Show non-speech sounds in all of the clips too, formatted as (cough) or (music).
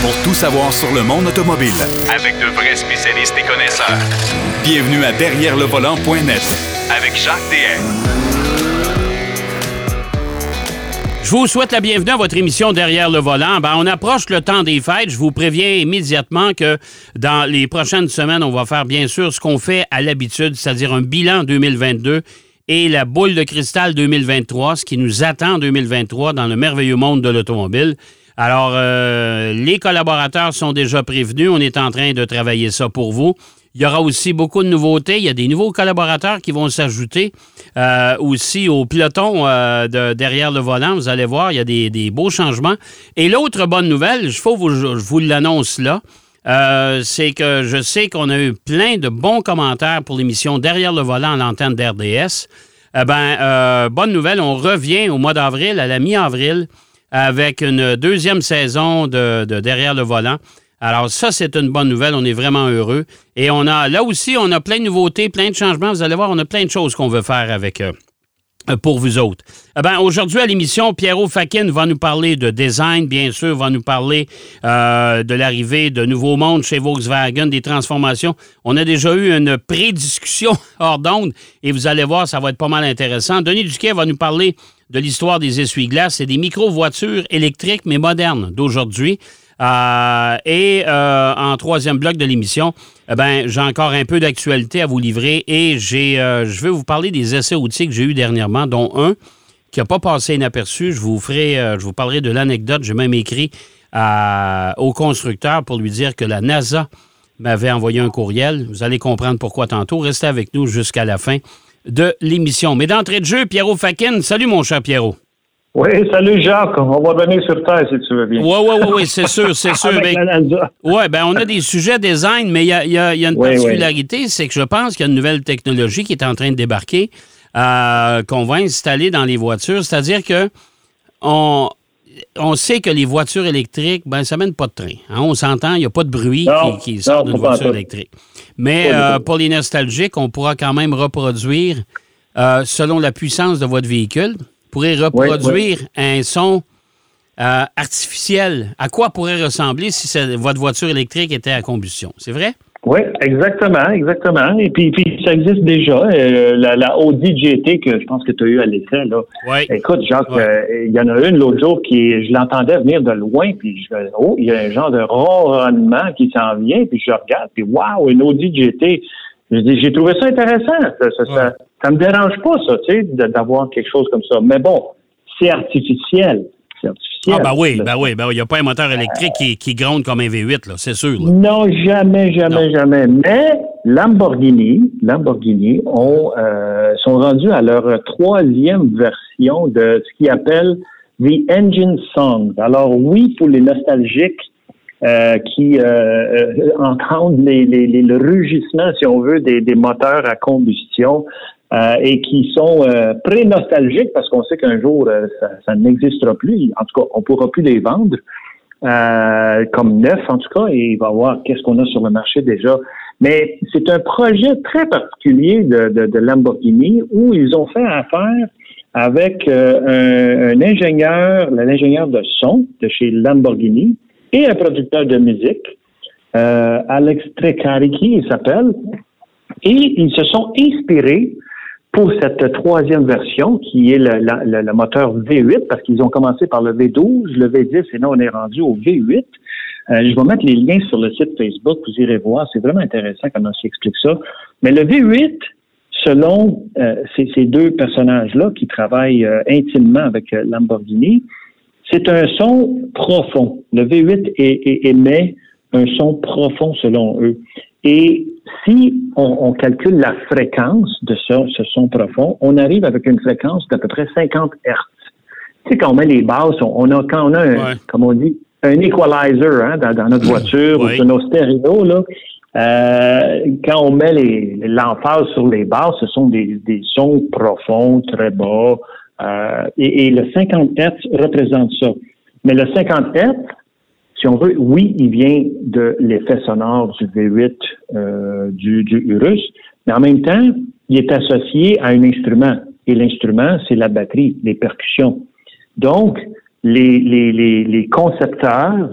pour tout savoir sur le monde automobile. Avec de vrais spécialistes et connaisseurs. Bienvenue à Derrière le volant.net Avec Jacques DM. Je vous souhaite la bienvenue à votre émission Derrière le volant. Ben, on approche le temps des fêtes. Je vous préviens immédiatement que dans les prochaines semaines, on va faire bien sûr ce qu'on fait à l'habitude, c'est-à-dire un bilan 2022 et la boule de cristal 2023, ce qui nous attend en 2023 dans le merveilleux monde de l'automobile. Alors, euh, les collaborateurs sont déjà prévenus. On est en train de travailler ça pour vous. Il y aura aussi beaucoup de nouveautés. Il y a des nouveaux collaborateurs qui vont s'ajouter euh, aussi au peloton euh, de, derrière le volant. Vous allez voir, il y a des, beaux changements. Et l'autre bonne nouvelle, je, faut vous, vous l'annonce là, c'est que je sais qu'on a eu plein de bons commentaires pour l'émission Derrière le volant à l'antenne d'RDS. Eh ben, bonne nouvelle, on revient au mois d'avril, à la mi-avril, avec une deuxième saison de Derrière le volant. Alors ça, c'est une bonne nouvelle. On est vraiment heureux. Et on a là aussi, on a plein de nouveautés, plein de changements. Vous allez voir, on a plein de choses qu'on veut faire avec eux pour vous autres. Eh ben, aujourd'hui à l'émission, Pierrot Fakin va nous parler de design, bien sûr, va nous parler euh, de l'arrivée de nouveaux mondes chez Volkswagen, des transformations. On a déjà eu une pré-discussion (laughs) hors d'onde et vous allez voir, ça va être pas mal intéressant. Denis Duquet va nous parler de l'histoire des essuie-glaces et des micro-voitures électriques mais modernes d'aujourd'hui. Euh, et euh, en troisième bloc de l'émission, eh ben, j'ai encore un peu d'actualité à vous livrer et j'ai, euh, je vais vous parler des essais outils que j'ai eu dernièrement, dont un qui n'a pas passé inaperçu. Je vous ferai, je vous parlerai de l'anecdote. J'ai même écrit au constructeur pour lui dire que la NASA m'avait envoyé un courriel. Vous allez comprendre pourquoi tantôt. Restez avec nous jusqu'à la fin de l'émission. Mais d'entrée de jeu, Pierrot Fakin. Salut, mon cher Pierrot. Oui, salut Jacques. On va venir sur Terre si tu veux bien. Oui, oui, oui, c'est sûr, c'est (laughs) sûr. oui, ben on a des sujets design, mais il y a, une particularité, c'est que je pense qu'il y a une nouvelle technologie qui est en train de débarquer, euh, qu'on va installer dans les voitures. C'est-à-dire que on, on sait que les voitures électriques, ben ça mène pas de train. Hein. On s'entend, il n'y a pas de bruit qui, sort d'une voiture électrique. Mais euh, pour les nostalgiques, on pourra quand même reproduire euh, selon la puissance de votre véhicule pourrait reproduire un son euh, artificiel. À quoi pourrait ressembler si votre voiture électrique était à combustion? C'est vrai? Oui, exactement, exactement. Et puis, puis ça existe déjà. Euh, la, Audi GT que je pense que tu as eu à l'essai, là. Écoute, Jacques, euh, il y en a une l'autre jour qui, je l'entendais venir de loin, puis je oh, il y a un genre de ronronnement qui s'en vient, puis je regarde, puis waouh, une Audi GT. J'ai trouvé ça intéressant. Ça, ça, me dérange pas, ça, tu sais, d'avoir quelque chose comme ça. Mais bon, c'est artificiel. Ah, ben oui, ben oui, ben oui. Il n'y a pas un moteur électrique qui, qui gronde comme un V8, là, c'est sûr. Non, jamais, jamais, jamais. Mais Lamborghini, Lamborghini ont, euh, sont rendus à leur troisième version de ce qu'ils appellent The Engine Song. Alors oui, pour les nostalgiques, euh, qui euh, euh, entendent les, les, les, le rugissement, si on veut, des, des moteurs à combustion euh, et qui sont pré-nostalgiques parce qu'on sait qu'un jour, ça, ça n'existera plus. En tout cas, on pourra plus les vendre comme neuf, en tout cas, et il va voir qu'est-ce qu'on a sur le marché déjà. Mais c'est un projet très particulier de, de, de Lamborghini où ils ont fait affaire avec un, un ingénieur, l'ingénieur de son de chez Lamborghini, et un producteur de musique, euh, Alex Trecariki, il s'appelle, et ils se sont inspirés pour cette troisième version qui est le, le, moteur V8 parce qu'ils ont commencé par le V12, le V10 et là on est rendu au V8. Euh, je vais mettre les liens sur le site Facebook, vous irez voir, c'est vraiment intéressant comment on s'explique ça. Mais le V8, selon euh, ces, ces, deux personnages-là qui travaillent euh, intimement avec euh, Lamborghini, c'est un son profond. Le V8 émet un son profond selon eux. Et si on, calcule la fréquence de ce, ce, son profond, on arrive avec une fréquence d'à peu près 50 Hertz. Tu sais, quand on met les basses, on, a, quand on a, un, comme on dit, un equalizer hein, dans, notre voiture ou sur nos stéréos, là, euh, quand on met l'emphase sur les basses, ce sont des, des sons profonds, très bas, euh, et, le 50 Hz représente ça. Mais le 50 Hz, si on veut, oui, il vient de l'effet sonore du V8 euh, du, du Urus, mais en même temps, il est associé à un instrument. Et l'instrument, c'est la batterie, les percussions. Donc, les, les, les, les concepteurs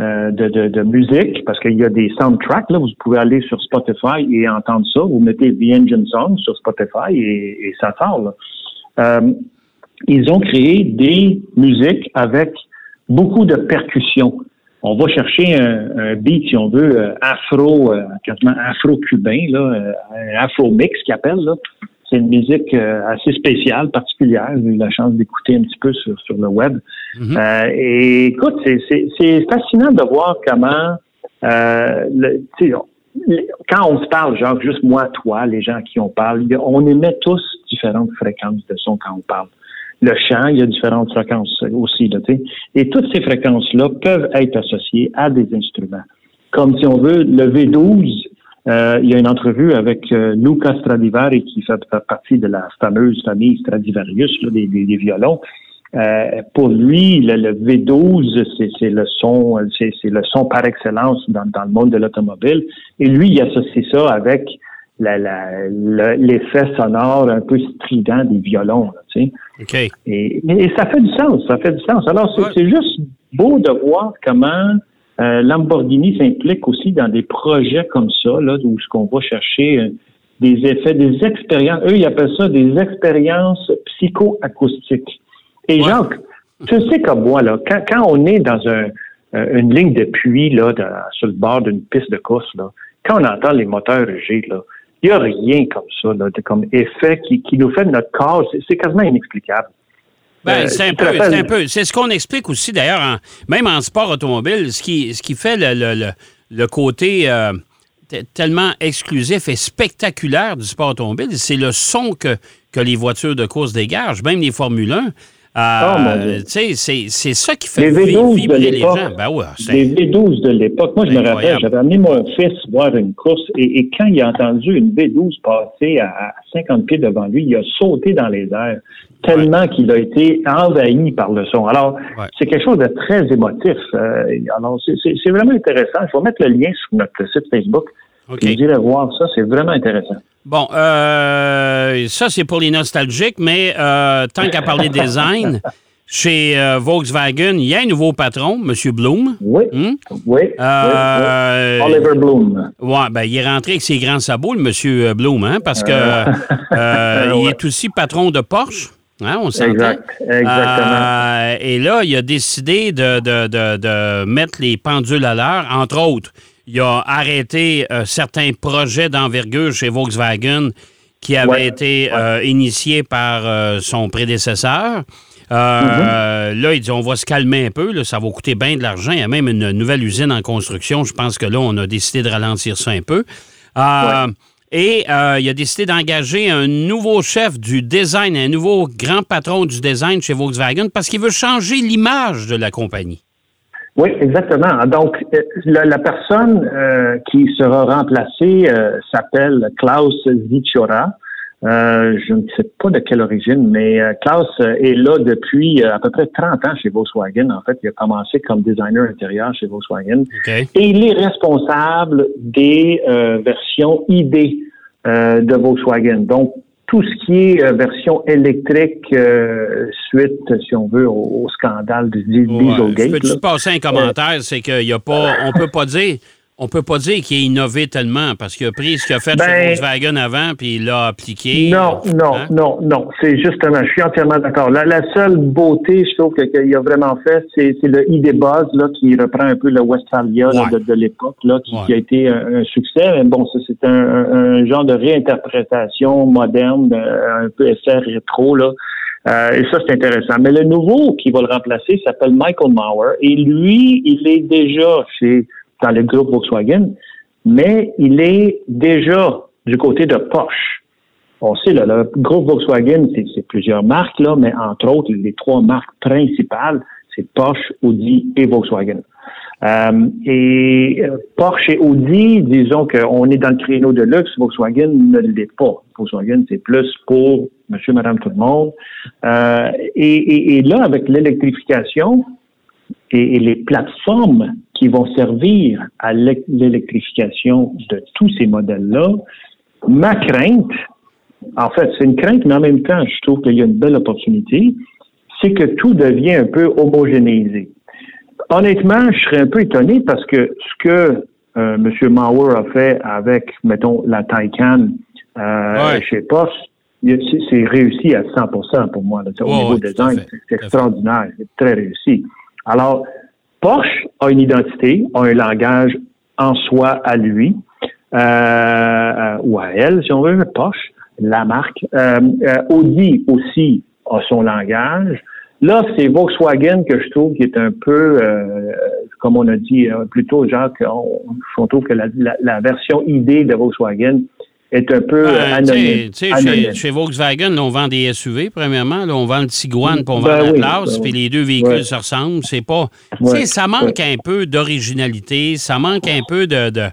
euh, de, de, de, musique, parce qu'il y a des soundtracks, là, vous pouvez aller sur Spotify et entendre ça. Vous mettez The Engine Song sur Spotify et, et ça sort. Euh, ils ont créé des musiques avec beaucoup de percussions. On va chercher un, un beat, si on veut, euh, afro, euh, quasiment afro-cubain, là, un afro-mix qu'ils appellent, là. C'est une musique euh, assez spéciale, particulière. J'ai eu la chance d'écouter un petit peu sur, sur le web. Mhm. Euh, et écoute, c'est fascinant de voir comment, euh, le, quand on se parle, genre juste moi, toi, les gens à qui on parle, on émet tous différentes fréquences de son quand on parle. Le chant, il y a différentes fréquences aussi. Là, et toutes ces fréquences-là peuvent être associées à des instruments. Comme si on veut, le V12 euh, il y a une entrevue avec euh, Luca Stradivari qui fait, partie de la fameuse famille Stradivarius des, des, violons. Euh, pour lui, le, V12, c'est le son, c'est le son par excellence dans, dans le monde de l'automobile. Et lui, il associe ça avec l'effet sonore un peu strident des violons. tu sais. Et, et, ça fait du sens, ça fait du sens. Alors, c'est juste beau de voir comment euh, Lamborghini s'implique aussi dans des projets comme ça, là, où ce qu'on va chercher euh, des effets, des expériences. Eux, ils appellent ça des expériences psychoacoustiques. Et Jacques, tu sais comme moi, là, quand, quand on est dans un, euh, une ligne de puits, là, sur le bord d'une piste de course, là, quand on entend les moteurs rugir, là, il n'y a rien comme ça, là, comme effet qui, qui nous fait de notre corps. C'est quasiment inexplicable. Ben, euh, c'est un, peu, c'est un peu. C'est ce qu'on explique aussi, d'ailleurs, même en sport automobile, ce qui, ce qui fait le, le, le côté euh, tellement exclusif et spectaculaire du sport automobile, c'est le son que, que les voitures de course dégagent, même les Formule 1. Euh, c'est ça qui fait vibrer les gens. Ben ouais, les V12 de l'époque. Moi, je me rappelle, j'avais amené mon fils voir une course et, et, quand il a entendu une V12 passer à, 50 pieds devant lui, il a sauté dans les airs tellement qu'il a été envahi par le son. Alors, c'est quelque chose de très émotif. Euh, alors, c'est vraiment intéressant. Je vais mettre le lien sur notre site Facebook. Okay. Vous voir ça, c'est vraiment intéressant. Bon, euh, ça, c'est pour les nostalgiques, mais euh, tant qu'à parler (laughs) design, chez euh, Volkswagen, il y a un nouveau patron, M. Bloom. Oui. Hmm? Oui, oui, Oliver Bloom. Oui, ben, il est rentré avec ses grands sabots, le M. Bloom, hein, parce que (laughs) il est aussi patron de Porsche. Hein, on exact, exactement. et là, il a décidé de, de, de, de mettre les pendules à l'heure, entre autres il a arrêté euh, certains projets d'envergure chez Volkswagen qui avaient été euh, initiés par euh, son prédécesseur. Mm-hmm. Là, il dit on va se calmer un peu, ça va coûter bien de l'argent. Il y a même une nouvelle usine en construction. Je pense que là, on a décidé de ralentir ça un peu. Et il a décidé d'engager un nouveau chef du design, un nouveau grand patron du design chez Volkswagen parce qu'il veut changer l'image de la compagnie. Oui, exactement. Donc, euh, la, personne euh, qui sera remplacée euh, s'appelle Klaus Zichora. je ne sais pas de quelle origine, mais Klaus est là depuis à peu près 30 ans chez Volkswagen. En fait, il a commencé comme designer intérieur chez Volkswagen. Et il est responsable des versions ID de Volkswagen. Donc, tout ce qui est euh, version électrique euh, suite, si on veut, au, scandale du Dieselgate. Ouais. Peux-tu passer un commentaire? C'est qu'il y a pas, on peut pas dire on peut pas dire qu'il a innové tellement parce qu'il a pris ce qu'il a fait ben, Volkswagen avant puis il l'a appliqué. Non, non, hein? non, non. C'est justement, je suis entièrement d'accord. La, la, seule beauté, je trouve, qu'il a vraiment fait, c'est le ID Buzz, là, qui reprend un peu le Westphalia de, l'époque, là, qui, a été un, succès. Mais bon, ça, c'est un, genre de réinterprétation moderne, euh, un peu effet rétro, là. Euh, et ça, c'est intéressant. Mais le nouveau qui va le remplacer s'appelle Michael Mauer. Et lui, il est déjà chez dans le groupe Volkswagen, mais il est déjà du côté de Porsche. On sait, là, le groupe Volkswagen, c'est plusieurs marques, là, mais entre autres, les trois marques principales, c'est Porsche, Audi et Volkswagen. Euh, et euh, Porsche et Audi, disons qu'on est dans le créneau de luxe, Volkswagen ne l'est pas. Volkswagen, c'est plus pour monsieur, madame, tout le monde. Euh, et, et, là, avec l'électrification, et, les plateformes qui vont servir à l'électrification de tous ces modèles-là, ma crainte, en fait, c'est une crainte, mais en même temps, je trouve qu'il y a une belle opportunité, c'est que tout devient un peu homogénéisé. honnêtement, je serais un peu étonné parce que ce que euh, M. Mauer a fait avec, mettons, la Taycan euh, chez Porsche, c'est réussi à 100% pour moi. Là, au niveau design, c'est extraordinaire, c'est très réussi. Alors, Porsche a une identité, a un langage en soi à lui, euh, euh ou à elle, si on veut, Porsche, la marque. Euh, Audi aussi a son langage. Là, c'est Volkswagen que je trouve qui est un peu, comme on a dit plus tôt, Jacques, on, trouve que la, version ID de Volkswagen est un peu euh, anonyme. Chez, chez, Volkswagen, on vend des SUV, premièrement. Là, on vend le Tiguan, puis on vend ben la ben puis les deux véhicules se ressemblent. C'est pas... Ça manque un peu d'originalité, ça manque un peu de... de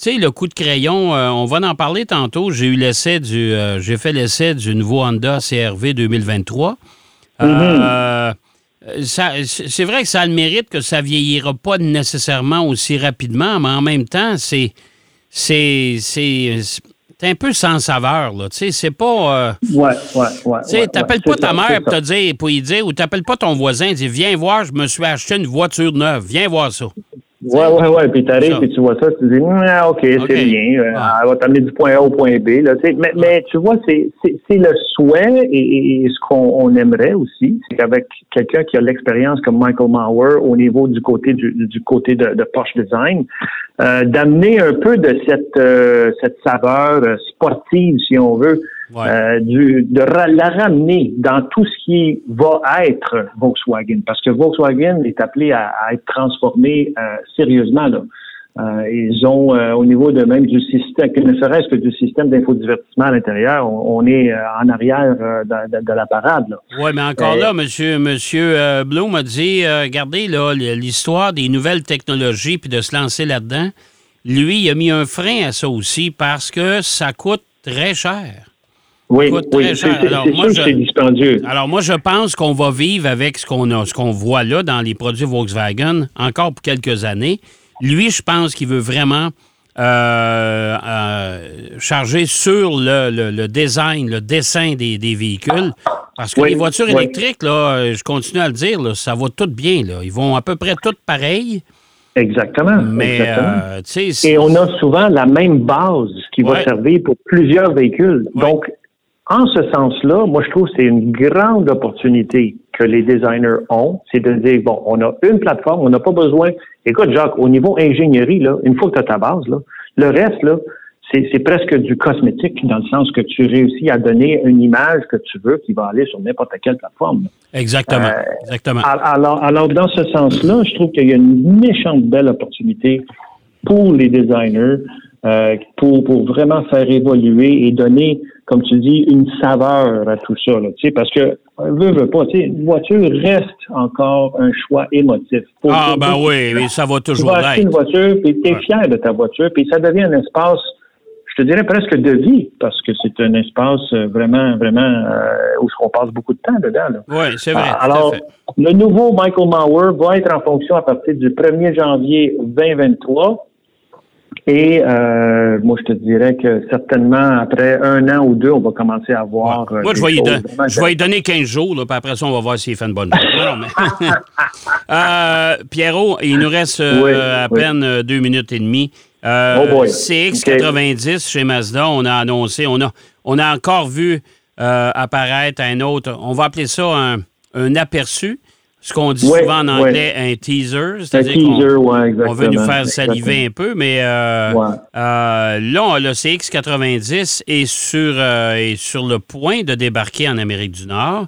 tu sais, le coup de crayon, on va en parler tantôt. J'ai eu l'essai du, j'ai fait l'essai du nouveau Honda CRV 2023. Euh, c'est vrai que ça a le mérite que ça vieillira pas nécessairement aussi rapidement, mais en même temps, c'est c'est un peu sans saveur, là. Tu sais, c'est pas. Euh, ouais, ouais, ouais. Tu sais, t'appelles pas ta mère pour te dire, pour y dire, ou t'appelles pas ton voisin, dis, viens voir, je me suis acheté une voiture neuve, viens voir ça. Ouais, ouais, ouais. Puis t'arrives et tu vois ça, tu dis, ah, OK, c'est bien. Euh, elle va t'amener du point A au point B. Là, mais, mais tu vois, c'est le souhait et, ce qu'on aimerait aussi, c'est qu'avec quelqu'un qui a l'expérience comme Michael Mauer au niveau du côté du, du côté de, de Porsche Design, euh, d'amener un peu de cette, euh, cette saveur sportive, si on veut, euh, du, de la ramener dans tout ce qui va être Volkswagen, parce que Volkswagen est appelé à, être transformé euh, sérieusement. Là. Euh, ils ont, au niveau de même du système, que ne serait-ce que du système d'infodivertissement à l'intérieur, on, est en arrière de, la parade. Oui, mais encore là, monsieur, monsieur Blum a dit, regardez là, l'histoire des nouvelles technologies puis de se lancer là-dedans. Lui, il a mis un frein à ça aussi parce que ça coûte très cher. Oui, oui c'est c'est dispendieux. Alors moi, je pense qu'on va vivre avec ce qu'on a, ce qu'on voit là dans les produits Volkswagen encore pour quelques années. Lui, je pense qu'il veut vraiment euh, euh, charger sur le, design, le dessin des, véhicules. Parce que les voitures électriques, là, je continue à le dire, ça va tout bien. Là. Ils vont à peu près toutes pareilles. Exactement. Mais, euh, Et on a souvent la même base qui va servir pour plusieurs véhicules. Donc, en ce sens-là, moi, je trouve que c'est une grande opportunité que les designers ont, c'est de dire, bon, on a une plateforme, on n'a pas besoin. Écoute, Jacques, au niveau ingénierie, là, une fois que tu as ta base, là, le reste, là, c'est presque du cosmétique dans le sens que tu réussis à donner une image que tu veux qui va aller sur n'importe quelle plateforme. Exactement. Euh, exactement. Alors, alors, dans ce sens-là, je trouve qu'il y a une méchante belle opportunité pour les designers euh, pour, pour vraiment faire évoluer et donner comme tu dis, une saveur à tout ça, là, parce que veut, veut pas, une voiture reste encore un choix émotif. ah, ben oui, mais ça va toujours tu vas acheter une voiture, puis tu es fier de ta voiture, puis ça devient un espace, je te dirais presque de vie, parce que c'est un espace euh, vraiment, vraiment euh, où on passe beaucoup de temps dedans. Oui, c'est vrai. alors, le nouveau Michael Mauer va être en fonction à partir du 1er janvier 2023. Et euh, moi, je te dirais que certainement, après un an ou deux, on va commencer à voir. Euh, moi, je vais, y donner 15 jours, là, puis après ça, on va voir s'il fait une bonne chose. (laughs) euh, Pierrot, il nous reste euh, à peine deux minutes et demie. oh CX90 chez Mazda, on a annoncé, on a, on a encore vu apparaître un autre, on va appeler ça un, un aperçu ce qu'on dit souvent en anglais, un teaser. C'est-à-dire qu'on veut nous faire saliver un peu, mais euh, euh, là, le CX90 est sur, euh, est sur le point de débarquer en Amérique du Nord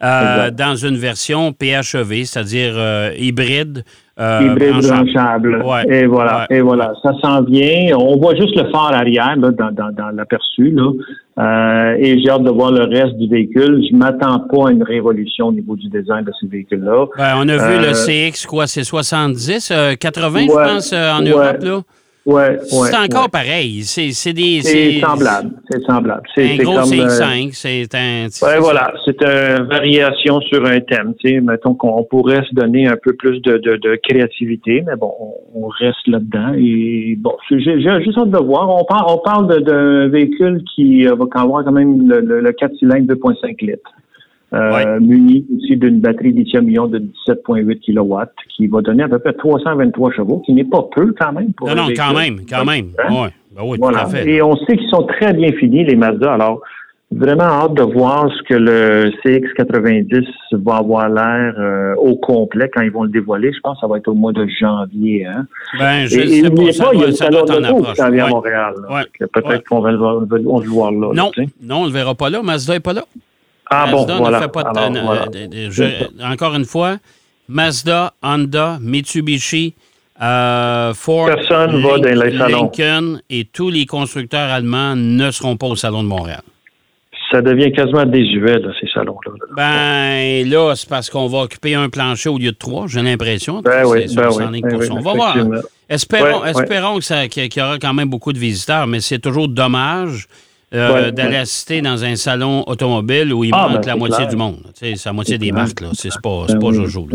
dans une version PHEV, c'est-à-dire hybride. Hybride branchable. Et voilà, et voilà, ça s'en vient. On voit juste le phare arrière dans, dans, dans l'aperçu. là. Euh, et j'ai hâte de voir le reste du véhicule. Je m'attends pas à une révolution au niveau du design de ce véhicule-là. Ben, on a vu le euh, CX, quoi, c'est 70, 80, euh, je pense, en Europe, là? Ouais, c'est encore pareil. C'est des. C'est semblable. C'est semblable. C'est un gros CX5. C'est un. Ouais, voilà. C'est une variation sur un thème. Tu sais, mettons qu'on pourrait se donner un peu plus de, de, de créativité, mais bon, on, reste là-dedans. Et bon, j'ai juste hâte de voir. On parle, on parle d'un véhicule qui va avoir quand même le, le, 4 cylindres 2.5 litres. Euh, muni aussi d'une batterie lithium-ion de 17,8 kW qui va donner à peu près 323 chevaux, qui n'est pas peu quand même. Pour non, non, quand même, quand même. Ouais. Ben oui, tout à fait. Et on sait qu'ils sont très bien finis, les Mazda. Alors, vraiment hâte de voir ce que le CX90 va avoir l'air euh, au complet quand ils vont le dévoiler. Je pense que ça va être au mois de janvier. Hein? Ben, je et, sais pas, pas, il y a le salon de qui vient à Montréal. Peut-être qu'on va, on va, le voir là. Non, non, on ne le verra pas là. Mazda n'est pas là. Ah Mazda bon, voilà. Ne fait pas de, encore une fois, Mazda, Honda, Mitsubishi, euh, Ford, Personne va dans les salons. Lincoln et tous les constructeurs allemands ne seront pas au Salon de Montréal ça devient quasiment désuet, là, ces salons-là. Ben, là, c'est parce qu'on va occuper un plancher au lieu de trois, j'ai l'impression. Ben oui, ben oui, ben On va voir. Espérons, espérons qu'il y aura quand même beaucoup de visiteurs, mais c'est toujours dommage euh, d'aller assister dans un salon automobile où il ah, manque ben, la moitié du monde. C'est la moitié des marques, là. C'est pas, pas Jojo.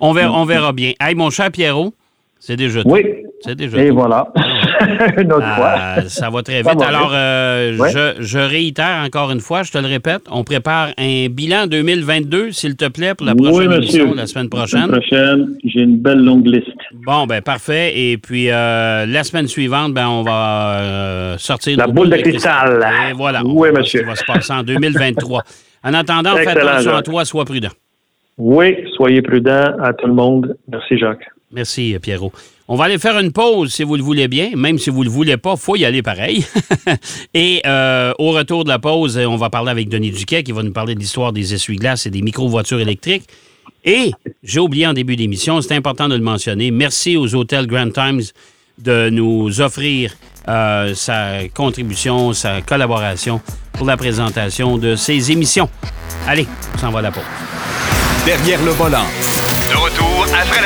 On, verra, on verra bien. Hey, mon cher Pierrot, c'est déjà tout. Oui. C'est déjà Et voilà. (laughs) une autre fois. Ah, ça va très vite. Alors, euh, je, je, réitère encore une fois, je te le répète, on prépare un bilan 2022, s'il te plaît, pour la prochaine émission, la semaine prochaine. La prochaine, j'ai une belle longue liste. Bon, ben parfait. Et puis, euh, la semaine suivante, ben, on va euh, sortir... La boule de, cristal. Et voilà. Oui, monsieur. Ça va se passer en 2023. En attendant, fais attention à toi, sois prudent. Oui, soyez prudent à tout le monde. Merci, Jacques. Merci, Pierrot. On va aller faire une pause si vous le voulez bien. Même si vous ne le voulez pas, il faut y aller pareil. (laughs) et euh, au retour de la pause, on va parler avec Denis Duquet qui va nous parler de l'histoire des essuie-glaces et des micro-voitures électriques. Et j'ai oublié en début d'émission, c'est important de le mentionner. Merci aux hôtels Grand Times de nous offrir euh, sa contribution, sa collaboration pour la présentation de ces émissions. Allez, on s'en va à la pause. Derrière le volant. De retour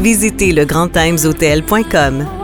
Visitez legrandtimeshotel.com.